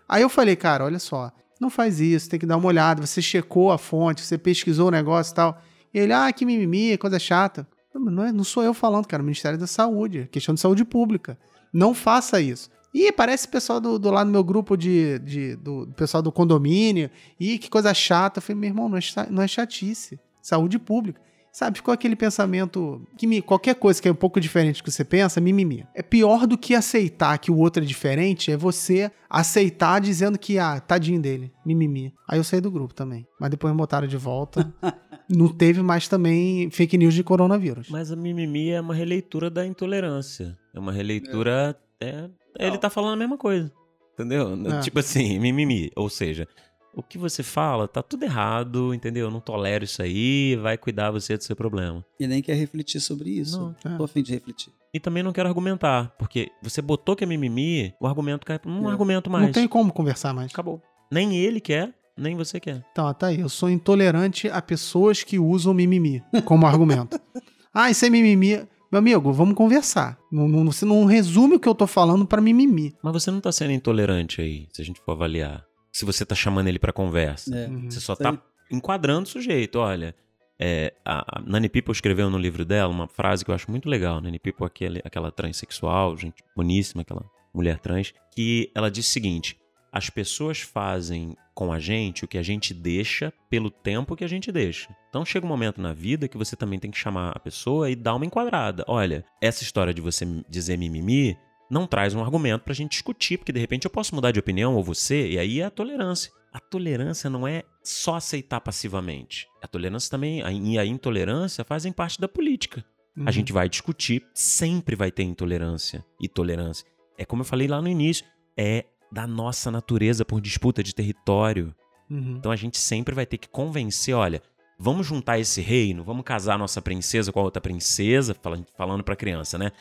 Aí eu falei, cara, olha só, não faz isso, tem que dar uma olhada. Você checou a fonte, você pesquisou o negócio e tal. E ele, ah, que mimimi, coisa chata. Não, é- não sou eu falando, cara, Ministério da Saúde, questão de saúde pública. Não faça isso. Ih, parece pessoal do, do lá no meu grupo de, de- do, do pessoal do condomínio. Ih, que coisa chata. Eu falei, meu irmão, não é, não é chatice. Saúde pública. Sabe, ficou aquele pensamento que me- qualquer coisa que é um pouco diferente do que você pensa, mimimi. É pior do que aceitar que o outro é diferente, é você aceitar dizendo que, ah, tadinho dele, mimimi. Aí eu saí do grupo também. Mas depois me botaram de volta. Não teve mais também fake news de coronavírus. Mas a mimimi é uma releitura da intolerância. É uma releitura. É, ele tá falando a mesma coisa. Entendeu? É. Tipo assim, mimimi. Ou seja, o que você fala tá tudo errado, entendeu? Eu não tolero isso aí, vai cuidar você do seu problema. E nem quer refletir sobre isso. Não, é. Tô a fim de refletir. E também não quero argumentar, porque você botou que é mimimi, o argumento cai. Não É. argumento mais. Não tem como conversar mais. Acabou. Nem ele quer, nem você quer. Então, tá aí. Eu sou intolerante a pessoas que usam mimimi como argumento. ah, isso é mimimi. Meu amigo, vamos conversar. Não, não- você não resume o que eu tô falando pra mimimi. Mas você não tá sendo intolerante aí, se a gente for avaliar. Se você tá chamando ele pra conversa. É. Uhum. Você só tá enquadrando o sujeito. Olha, é, a, a Nani People escreveu no livro dela uma frase que eu acho muito legal. Nani People, aquele, aquela transexual, gente boníssima, aquela mulher trans, que ela disse o seguinte: as pessoas fazem com a gente o que a gente deixa pelo tempo que a gente deixa. Então chega um momento na vida que você também tem que chamar a pessoa e dar uma enquadrada. Olha, essa história de você dizer mimimi não traz um argumento pra gente discutir, porque de repente eu posso mudar de opinião ou você, e aí é a tolerância. A tolerância não é só aceitar passivamente. A tolerância também a- e a intolerância fazem parte da política. Uhum. A gente vai discutir, sempre vai ter intolerância e tolerância. É como eu falei lá no início, é da nossa natureza por disputa de território. Uhum. Então a gente sempre vai ter que convencer, olha, vamos juntar esse reino, vamos casar a nossa princesa com a outra princesa, falando, falando pra criança, né?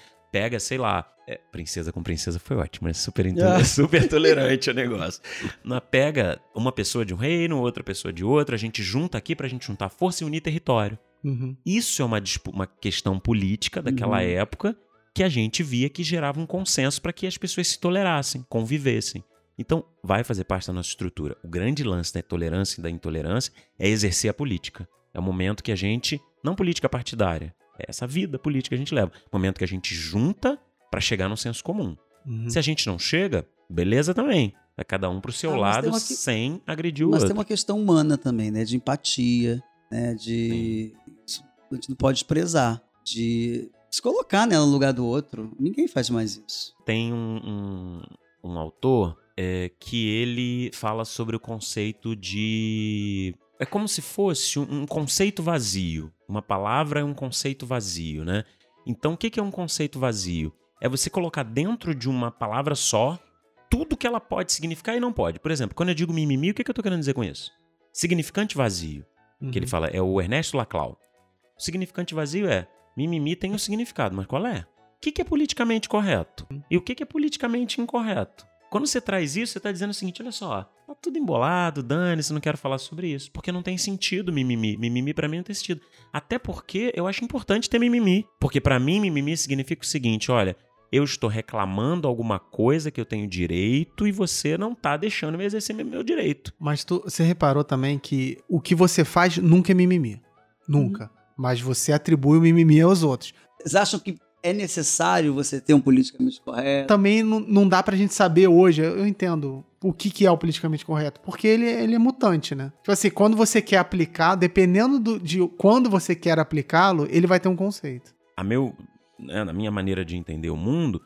Pega, sei lá, é, princesa com princesa foi ótimo, é super, into- Ah. é super tolerante o negócio. Mas pega uma pessoa de um reino, outra pessoa de outro, a gente junta aqui pra gente juntar força e unir território. Uhum. Isso é uma, uma questão política daquela Uhum. época que a gente via que gerava um consenso para que as pessoas se tolerassem, convivessem. Então, vai fazer parte da nossa estrutura. O grande lance da tolerância e da intolerância é exercer a política. É o momento que a gente, não política partidária, é essa vida política que a gente leva. É o momento que a gente junta para chegar no senso comum. Uhum. Se a gente não chega, beleza também. Vai cada um pro seu ah, lado que... sem agredir o mas outro. Mas tem uma questão humana também, né? De empatia, né? De. Isso a gente não pode desprezar. De se colocar né, no lugar do outro. Ninguém faz mais isso. Tem um, um, um autor é, que ele fala sobre o conceito de. É como se fosse um, um conceito vazio. Uma palavra é um conceito vazio, né? Então, o que é um conceito vazio? É você colocar dentro de uma palavra só tudo que ela pode significar e não pode. Por exemplo, quando eu digo mimimi, o que, eu estou querendo dizer com isso? Significante vazio. Uhum. Que ele uhum. fala, é o Ernesto Laclau. O significante vazio é mimimi tem um significado, mas qual é? O que, é politicamente correto? E o que, é politicamente incorreto? Quando você traz isso, você está dizendo o seguinte: olha só, tá tudo embolado, dane-se, não quero falar sobre isso. Porque não tem sentido mimimi. Mimimi para mim não tem sentido. Até porque eu acho importante ter mimimi. Porque para mim, mimimi significa o seguinte: olha, eu estou reclamando alguma coisa que eu tenho direito e você não está deixando me exercer meu direito. Mas tu, você reparou também que o que você faz nunca é mimimi. Nunca. Uhum. Mas você atribui o mimimi aos outros. Vocês acham que é necessário você ter um politicamente correto? Também não, não dá pra gente saber hoje, eu entendo o que, que é o politicamente correto, porque ele, ele é mutante, né? Tipo assim, quando você quer aplicar, dependendo do, de quando você quer aplicá-lo, ele vai ter um conceito. A meu, né, na minha maneira de entender o mundo,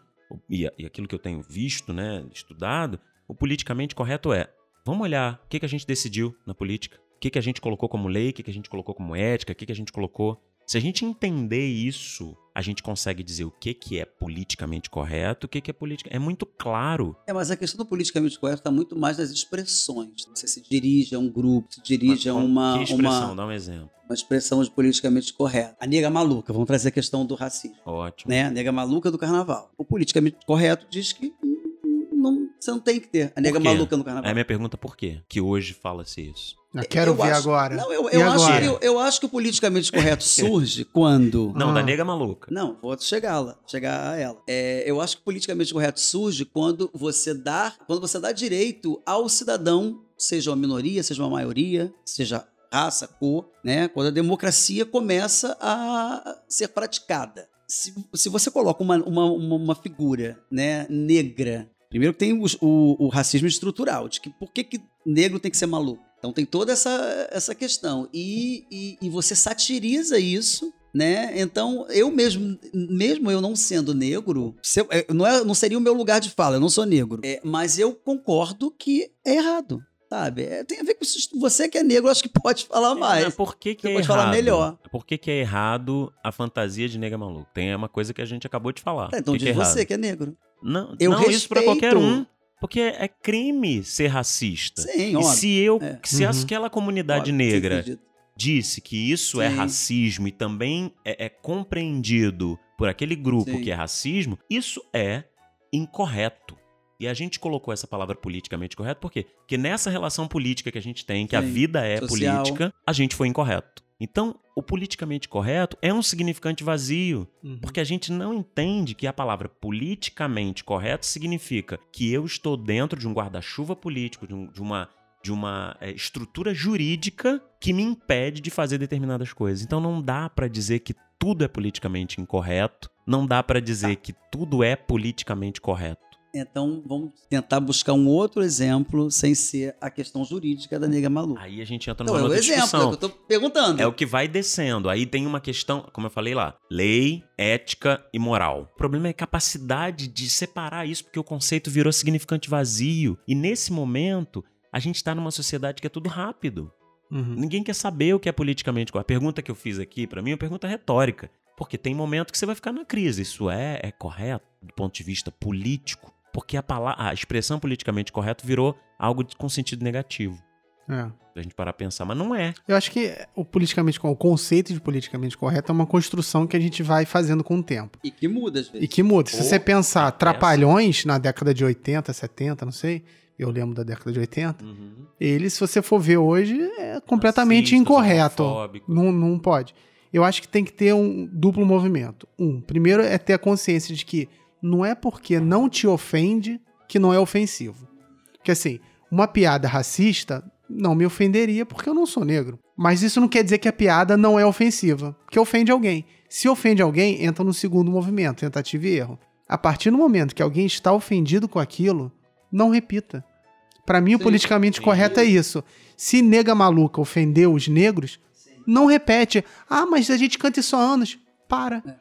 e, e aquilo que eu tenho visto, né, estudado, o politicamente correto é: vamos olhar o que, que a gente decidiu na política, o que, que a gente colocou como lei, o que, que a gente colocou como ética, o que, que a gente colocou. Se a gente entender isso, a gente consegue dizer o que, que é politicamente correto, o que, que é política. É muito claro. É, mas a questão do politicamente correto está muito mais nas expressões. Você se dirige a um grupo, se dirige a uma. Que expressão? Uma... Dá um exemplo uma expressão de politicamente correto. A nega maluca, vamos trazer a questão do racismo. Ótimo. Né? A nega maluca do carnaval. O politicamente correto diz que não, você não tem que ter a nega maluca no carnaval. É a minha pergunta por quê? Que hoje fala-se isso. Eu quero eu ver acho, agora. Não, eu, eu acho, eu, eu, acho que o politicamente correto surge quando. Não, ah. da nega maluca. Não, vou chegar lá, chegar a ela. É, eu acho que o politicamente correto surge quando você dá, quando você dá direito ao cidadão, seja uma minoria, seja uma maioria, seja raça, cor, né? Quando a democracia começa a ser praticada. Se, se você coloca uma, uma, uma, figura né, negra, primeiro que tem o, o, o racismo estrutural, de que por que, que negro tem que ser maluco? Então tem toda essa, essa questão. E, e, e, você satiriza isso, né? Então, eu mesmo, mesmo eu não sendo negro, é, não, é, não seria o meu lugar de fala, eu não sou negro. É, mas eu concordo que é errado. Sabe? É, tem a ver com isso. Você que é negro, acho que pode falar mais. É, por que, que é pode errado? falar melhor. Por que, que é errado a fantasia de nega maluco? Tem uma coisa que a gente acabou de falar. É, então que diz que é você que é negro. Não, eu não respeito. isso pra qualquer um. Porque é crime ser racista. Sim, e óbvio. se eu, é. se uhum. aquela comunidade óbvio, negra disse que isso é Sim. é racismo e também é, é, compreendido por aquele grupo Sim. que é racismo, isso é incorreto. E a gente colocou essa palavra politicamente correto por quê? Porque nessa relação política que a gente tem, que Sim. a vida é Social. política, a gente foi incorreto. Então, o politicamente correto é um significante vazio, uhum. porque a gente não entende que a palavra politicamente correto significa que eu estou dentro de um guarda-chuva político, de, um, de uma de uma é, estrutura jurídica que me impede de fazer determinadas coisas. Então não dá para dizer que tudo é politicamente incorreto, não dá para dizer tá. que tudo é politicamente correto. Então vamos tentar buscar um outro exemplo sem ser a questão jurídica da nega maluca. Aí a gente entra numa então, outra é o exemplo, discussão. É o que eu tô perguntando. É o que vai descendo. Aí tem uma questão, como eu falei lá, lei, ética e moral. O problema é a capacidade de separar isso, porque o conceito virou significante vazio. E nesse momento, a gente está numa sociedade que é tudo rápido. Uhum. Ninguém quer saber o que é politicamente correto. A pergunta que eu fiz aqui, para mim, é uma pergunta retórica. Porque tem momento que você vai ficar na crise. Isso é, é correto do ponto de vista político? Porque a, palavra, a expressão politicamente correto virou algo com sentido negativo. É. A gente parar a pensar, mas não é. Eu acho que o politicamente o conceito de politicamente correto é uma construção que a gente vai fazendo com o tempo. E que muda às vezes. E que muda. Se Ou você pensar é trapalhões na década de 80, 70, não sei, eu lembro da década de 80, uhum. ele, se você for ver hoje, é completamente Racista, incorreto. Não, não pode. eu acho que tem que ter um duplo movimento. Um, primeiro é ter a consciência de que não é porque não te ofende que não é ofensivo. Porque assim, uma piada racista não me ofenderia porque eu não sou negro. Mas isso não quer dizer que a piada não é ofensiva, que ofende alguém. Se ofende alguém, entra no segundo movimento, tentativa e erro. A partir do momento que alguém está ofendido com aquilo, não repita. Para mim, sim, o politicamente sim. correto é isso. Se nega maluca ofendeu os negros, sim. não repete. Ah, mas a gente canta isso há anos. Para. É.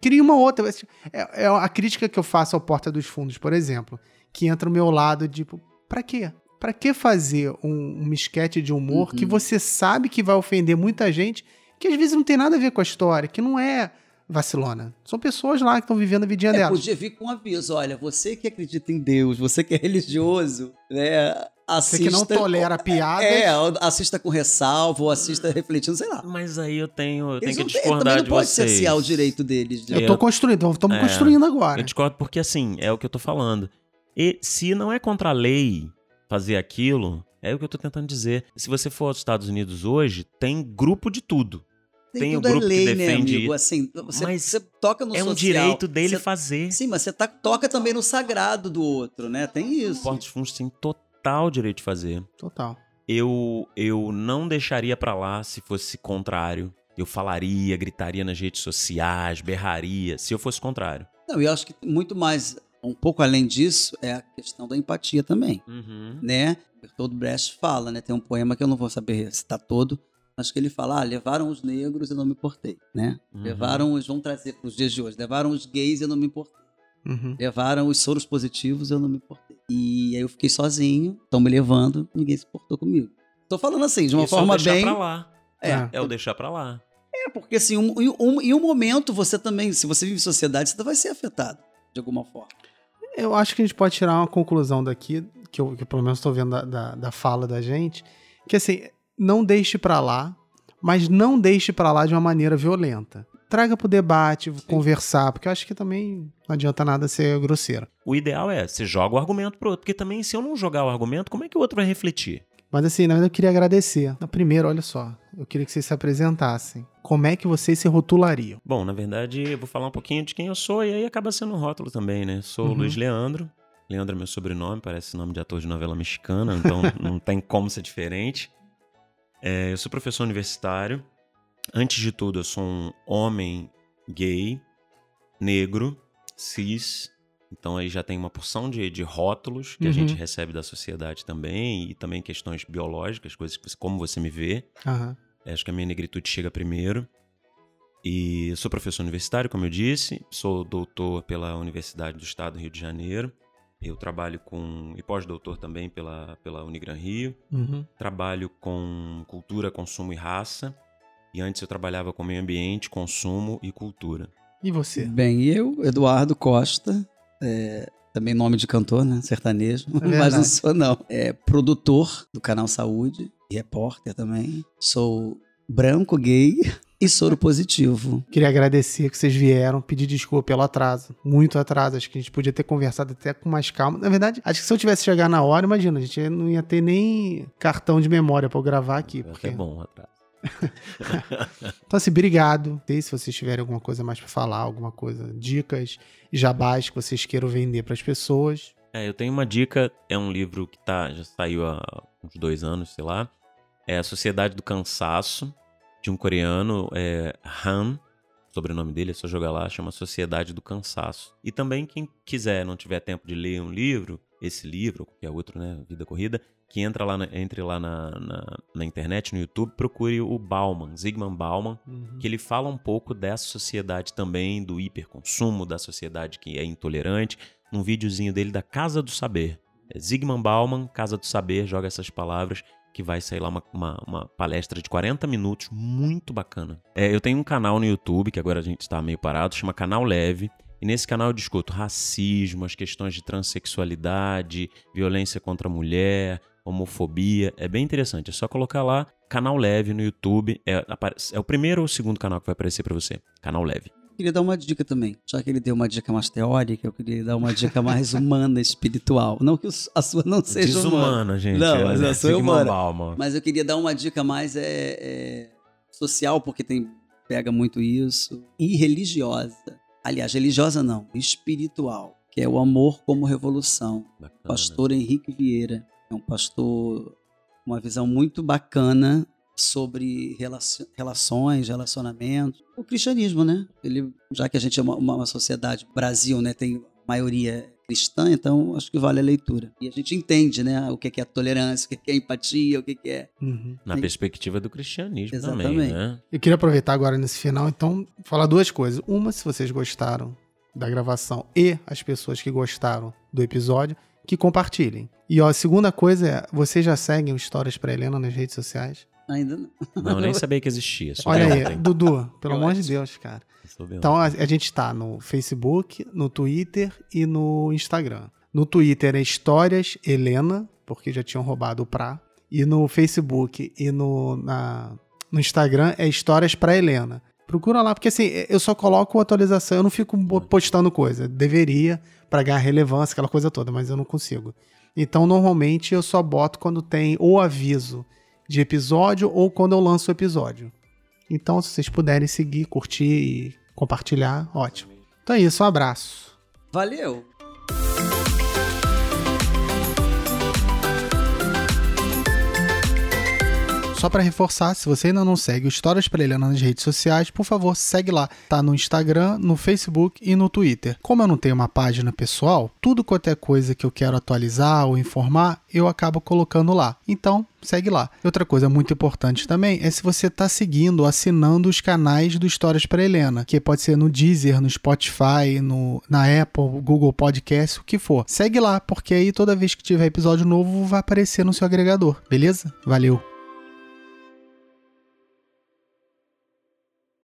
Cria uma outra. É, é, a crítica que eu faço ao Porta dos Fundos, por exemplo, que entra no meu lado, tipo, pra quê? Pra que fazer um, um esquete de humor uhum. que você sabe que vai ofender muita gente, que às vezes não tem nada a ver com a história, que não é vacilona. São pessoas lá que estão vivendo a vidinha é, delas. Podia vir com um aviso: olha, você que acredita em Deus, você que é religioso, né? Assista, você que não tolera piadas. É, assista com ressalvo, ou assista refletindo, sei lá. Mas aí eu tenho, eu tenho que discordar não de pode vocês. cercear o direito deles. De... Eu tô construindo, estamos é, construindo agora. Eu discordo porque, assim, é o que eu tô falando. E se não é contra a lei fazer aquilo, é o que eu tô tentando dizer. Se você for aos Estados Unidos hoje, tem grupo de tudo. Tem, tem o grupo é lei, que né, defende. Né, amigo? Assim, você, mas você toca no é social. um direito dele você, fazer. Sim, mas você tá, toca também no sagrado do outro, né? Tem isso. O Portos Fundos tem total direito de fazer. Total. Eu, eu não deixaria para lá se fosse contrário. Eu falaria, gritaria nas redes sociais, berraria, se eu fosse contrário. Não, eu acho que muito mais, um pouco além disso, é a questão da empatia também, uhum. né? Bertold Brecht fala, né? Tem um poema que eu não vou saber citar todo, Acho que ele fala, ah, levaram os negros e não me importei, né? Uhum. Levaram os, vamos trazer para os dias de hoje, levaram os gays e eu não me importei. Uhum. Levaram os soros positivos e eu não me importei. E aí eu fiquei sozinho, estão me levando, ninguém se importou comigo. Tô falando assim, de uma Isso forma é o deixar bem... Pra lá. É, é o deixar pra lá. É, porque assim, um, um, em um momento você também, se você vive em sociedade, você vai ser afetado, de alguma forma. Eu acho que a gente pode tirar uma conclusão daqui, que eu, que eu pelo menos estou vendo da, da, da fala da gente, que assim, não deixe para lá, mas não deixe para lá de uma maneira violenta. Traga pro debate, Sim. conversar, porque eu acho que também não adianta nada ser grosseiro. O ideal é, você joga o argumento pro outro, porque também se eu não jogar o argumento, como é que o outro vai refletir? Mas assim, na verdade eu queria agradecer. Na primeira, olha só, eu queria que vocês se apresentassem. Como é que vocês se rotulariam? Bom, na verdade, eu vou falar um pouquinho de quem eu sou e aí acaba sendo um rótulo também, né? Sou uhum. Luiz Leandro. Leandro é meu sobrenome, parece nome de ator de novela mexicana, então não tem como ser diferente. É, eu sou professor universitário. Antes de tudo, eu sou um homem gay, negro, cis. Então aí já tem uma porção de, de rótulos que uhum. a gente uhum. recebe da sociedade também, e também questões biológicas, coisas que, como você me vê. Uhum. Acho que a minha negritude chega primeiro. E sou professor universitário, como eu disse, sou doutor pela Universidade do Estado do Rio de Janeiro. Eu trabalho com. e pós-doutor também pela, pela Unigran Rio. Uhum. Trabalho com cultura, consumo e raça. E antes eu trabalhava com meio ambiente, consumo e cultura. E você? Bem, eu, Eduardo Costa, é, também nome de cantor, né? Sertanejo, é mas não sou não. É produtor do canal Saúde, repórter também. Sou branco, gay, e soro positivo. Queria agradecer que vocês vieram, pedir desculpa pelo atraso. Muito atraso. Acho que a gente podia ter conversado até com mais calma. Na verdade, acho que se eu tivesse chegar na hora, imagina, a gente não ia ter nem cartão de memória para eu gravar aqui. Porque... É bom, atraso. Então, assim, obrigado. E se vocês tiverem alguma coisa mais para falar, alguma coisa, dicas, jabás que vocês queiram vender para as pessoas. É, eu tenho uma dica. É um livro que tá, já saiu há uns dois anos, sei lá. É A Sociedade do Cansaço de um coreano, é, Han, sobrenome dele, é só jogar lá, chama Sociedade do Cansaço. E também quem quiser, não tiver tempo de ler um livro, esse livro, ou qualquer outro, né, Vida Corrida, que entra lá na, entre lá na, na, na, internet, no YouTube, procure o Bauman, Zygmunt Bauman, uhum. que ele fala um pouco dessa sociedade também, do hiperconsumo, da sociedade que é intolerante, num videozinho dele da Casa do Saber. É Zygmunt Bauman, Casa do Saber, joga essas palavras que vai sair lá uma, uma, uma, palestra de 40 minutos, muito bacana. É, eu tenho um canal no YouTube, que agora a gente está meio parado, chama Canal Leve. E nesse canal eu discuto racismo, as questões de transexualidade, violência contra a mulher, homofobia. É bem interessante. É só colocar lá Canal Leve no YouTube. É, é o primeiro ou o segundo canal que vai aparecer para você. Canal Leve queria dar uma dica também. Já que ele deu uma dica mais teórica, eu queria dar uma dica mais humana, espiritual. Não que a sua não seja Desumana, humana. gente. Não, mas a sua é humana. Mas eu queria dar uma dica mais é, é, social, porque tem pega muito isso. E religiosa. Aliás, religiosa não, espiritual, que é o amor como revolução. Bacana. Pastor Henrique Vieira é um pastor com uma visão muito bacana sobre relações, relacionamentos. O cristianismo, né? Ele, já que a gente é uma, uma sociedade, Brasil, né, tem maioria cristã, então acho que vale a leitura. E a gente entende, né, o que é tolerância, o que é empatia, o que é Uhum. Na perspectiva do cristianismo também, Exatamente. né? Eu queria aproveitar agora nesse final, então, falar duas coisas. Uma, se vocês gostaram da gravação e as pessoas que gostaram do episódio, que compartilhem. E ó, a segunda coisa é, vocês já seguem o Histórias para Helena nas redes sociais? Ainda não. Não, nem sabia que existia. só Olha ontem. aí, Dudu, pelo amor de. Deus, cara. Então a, a gente tá no Facebook, no Twitter e no Instagram. No Twitter é Histórias Helena, porque já tinham roubado o pra. E no Facebook e no, na- no Instagram é Histórias pra Helena. Procura lá, porque assim, eu só coloco atualização, eu não fico bo- postando coisa. Deveria, pra ganhar relevância, aquela coisa toda, mas eu não consigo. Então, normalmente, eu só boto quando tem ou aviso de episódio ou quando eu lanço o episódio. Então, se vocês puderem seguir, curtir e compartilhar, ótimo. Então é isso, um abraço. Valeu! Só pra reforçar, se você ainda não segue o Histórias para Helena nas redes sociais, por favor, segue lá. Tá no Instagram, no Facebook e no Twitter. Como eu não tenho uma página pessoal, tudo quanto é coisa que eu quero atualizar ou informar, eu acabo colocando lá. Então, segue lá. Outra coisa muito importante também é se você tá seguindo, assinando os canais do Histórias para Helena, que pode ser no Deezer, no Spotify, no, na Apple, Google Podcast, o que for. Segue lá, porque aí toda vez que tiver episódio novo vai aparecer no seu agregador, beleza? Valeu!